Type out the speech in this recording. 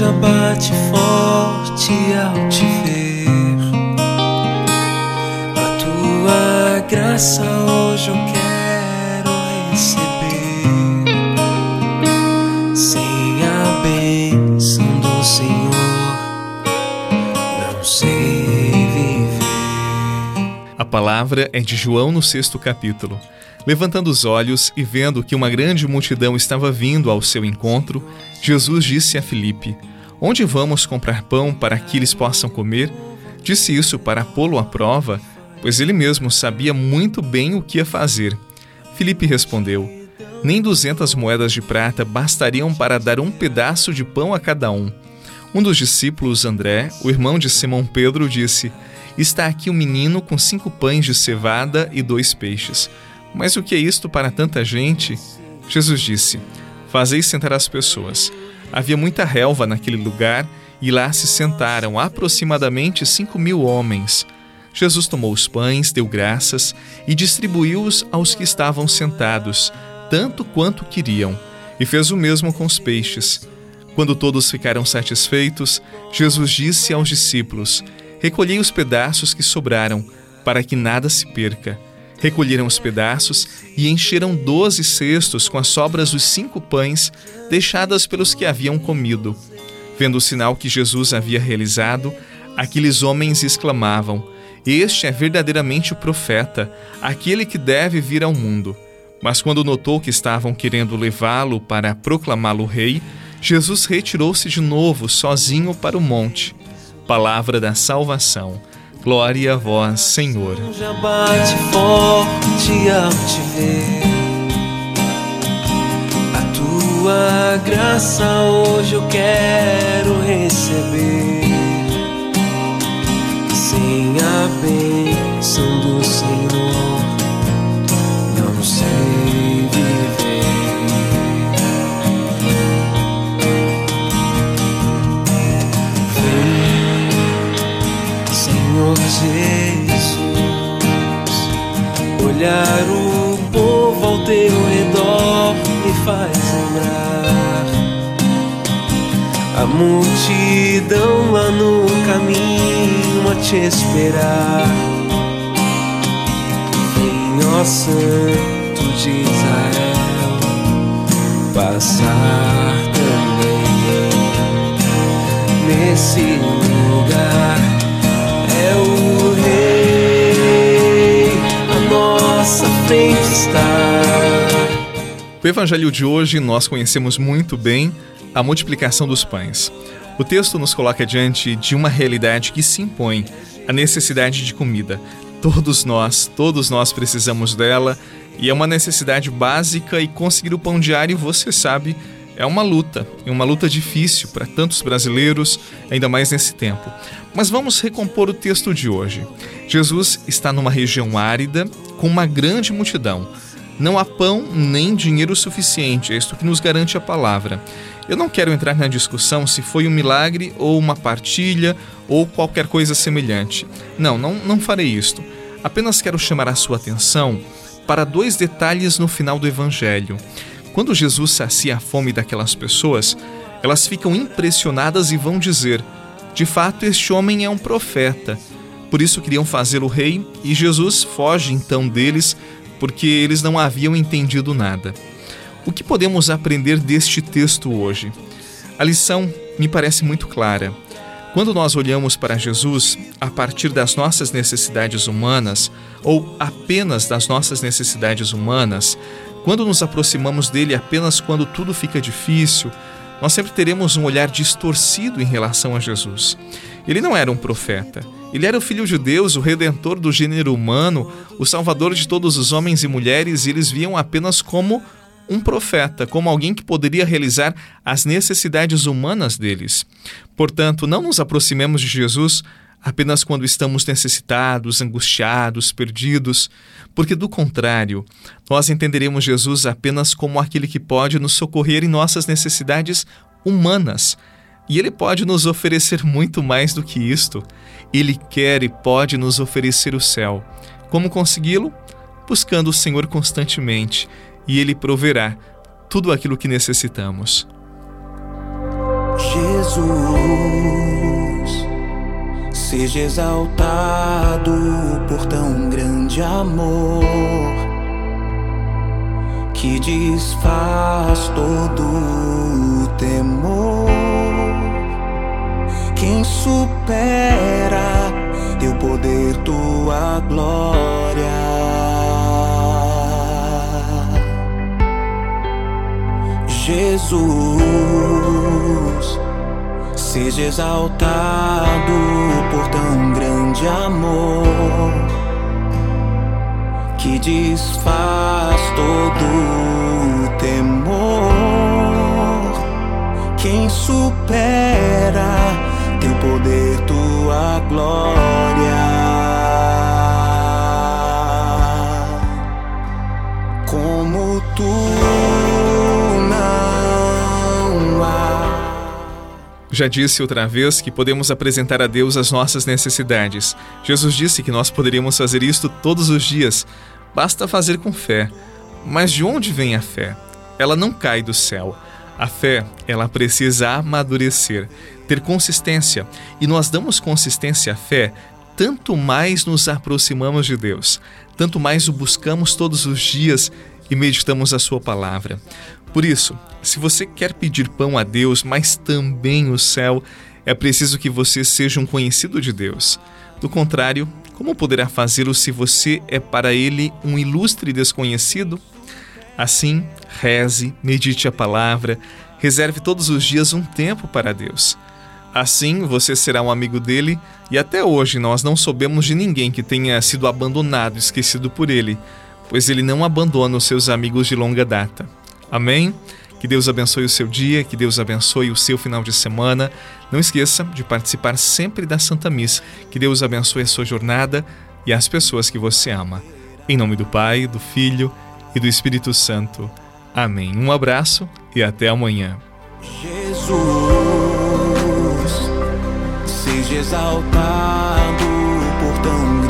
já bate forte ao te ver. A tua graça hoje eu quero A palavra é de João no sexto capítulo. Levantando os olhos e vendo que uma grande multidão estava vindo ao seu encontro, Jesus disse a Filipe: Onde vamos comprar pão para que eles possam comer? Disse isso para pô-lo à prova, pois ele mesmo sabia muito bem o que ia fazer. Filipe respondeu: Nem duzentas moedas de prata bastariam para dar um pedaço de pão a cada um. Um dos discípulos, André, o irmão de Simão Pedro, disse: Está aqui um menino com cinco pães de cevada e dois peixes. Mas o que é isto para tanta gente? Jesus disse: Fazeis sentar as pessoas. Havia muita relva naquele lugar e lá se sentaram aproximadamente cinco mil homens. Jesus tomou os pães, deu graças e distribuiu-os aos que estavam sentados, tanto quanto queriam, e fez o mesmo com os peixes. Quando todos ficaram satisfeitos, Jesus disse aos discípulos: Recolhei os pedaços que sobraram, para que nada se perca. Recolheram os pedaços e encheram doze cestos com as sobras dos cinco pães deixadas pelos que haviam comido. Vendo o sinal que Jesus havia realizado, aqueles homens exclamavam: Este é verdadeiramente o profeta, aquele que deve vir ao mundo. Mas quando notou que estavam querendo levá-lo para proclamá-lo rei, Jesus retirou-se de novo sozinho para o monte. Palavra da salvação. Glória a vós, Senhor. Já bate forte ao te ver. A tua graça hoje eu quero receber. Faz lembrar a multidão lá no caminho a te esperar. Vem, ó Santo de Israel, passar também nesse lugar. É o Rei, a nossa frente está. O evangelho de hoje nós conhecemos muito bem a multiplicação dos pães. O texto nos coloca diante de uma realidade que se impõe, a necessidade de comida. Todos nós, todos nós precisamos dela e é uma necessidade básica e conseguir o pão diário, você sabe, é uma luta, e uma luta difícil para tantos brasileiros, ainda mais nesse tempo. Mas vamos recompor o texto de hoje. Jesus está numa região árida com uma grande multidão. Não há pão nem dinheiro suficiente, é isto que nos garante a palavra. Eu não quero entrar na discussão se foi um milagre ou uma partilha ou qualquer coisa semelhante. Não, não, não farei isto. Apenas quero chamar a sua atenção para dois detalhes no final do Evangelho. Quando Jesus sacia a fome daquelas pessoas, elas ficam impressionadas e vão dizer: De fato, este homem é um profeta. Por isso queriam fazê-lo rei, e Jesus foge então deles, porque eles não haviam entendido nada. O que podemos aprender deste texto hoje? A lição me parece muito clara. Quando nós olhamos para Jesus a partir das nossas necessidades humanas, ou apenas das nossas necessidades humanas, quando nos aproximamos dele apenas quando tudo fica difícil, nós sempre teremos um olhar distorcido em relação a Jesus. Ele não era um profeta. Ele era o Filho de Deus, o Redentor do gênero humano, o Salvador de todos os homens e mulheres, e eles viam apenas como um profeta, como alguém que poderia realizar as necessidades humanas deles. Portanto, não nos aproximemos de Jesus apenas quando estamos necessitados, angustiados, perdidos, porque do contrário, nós entenderemos Jesus apenas como aquele que pode nos socorrer em nossas necessidades humanas. E ele pode nos oferecer muito mais do que isto. Ele quer e pode nos oferecer o céu. Como consegui-lo? Buscando o Senhor constantemente e Ele proverá tudo aquilo que necessitamos. Jesus, seja exaltado por tão grande amor que desfaz todo o temor. Quem supera teu poder, tua glória. Jesus, seja exaltado por tão grande amor que desfaz todo temor. Quem supera poder, tua glória. Como tu não há. Já disse outra vez que podemos apresentar a Deus as nossas necessidades. Jesus disse que nós poderíamos fazer isto todos os dias. Basta fazer com fé. Mas de onde vem a fé? Ela não cai do céu. A fé, ela precisa amadurecer, ter consistência. E nós damos consistência à fé tanto mais nos aproximamos de Deus, tanto mais o buscamos todos os dias e meditamos a Sua palavra. Por isso, se você quer pedir pão a Deus, mas também o céu, é preciso que você seja um conhecido de Deus. Do contrário, como poderá fazê-lo se você é para ele um ilustre desconhecido? Assim, reze, medite a palavra, reserve todos os dias um tempo para Deus. Assim, você será um amigo dele e até hoje nós não soubemos de ninguém que tenha sido abandonado, esquecido por ele, pois ele não abandona os seus amigos de longa data. Amém? Que Deus abençoe o seu dia, que Deus abençoe o seu final de semana. Não esqueça de participar sempre da Santa Missa. Que Deus abençoe a sua jornada e as pessoas que você ama. Em nome do Pai, do Filho e do Espírito Santo. Amém. Um abraço e até amanhã. Jesus, exaltado por tão grande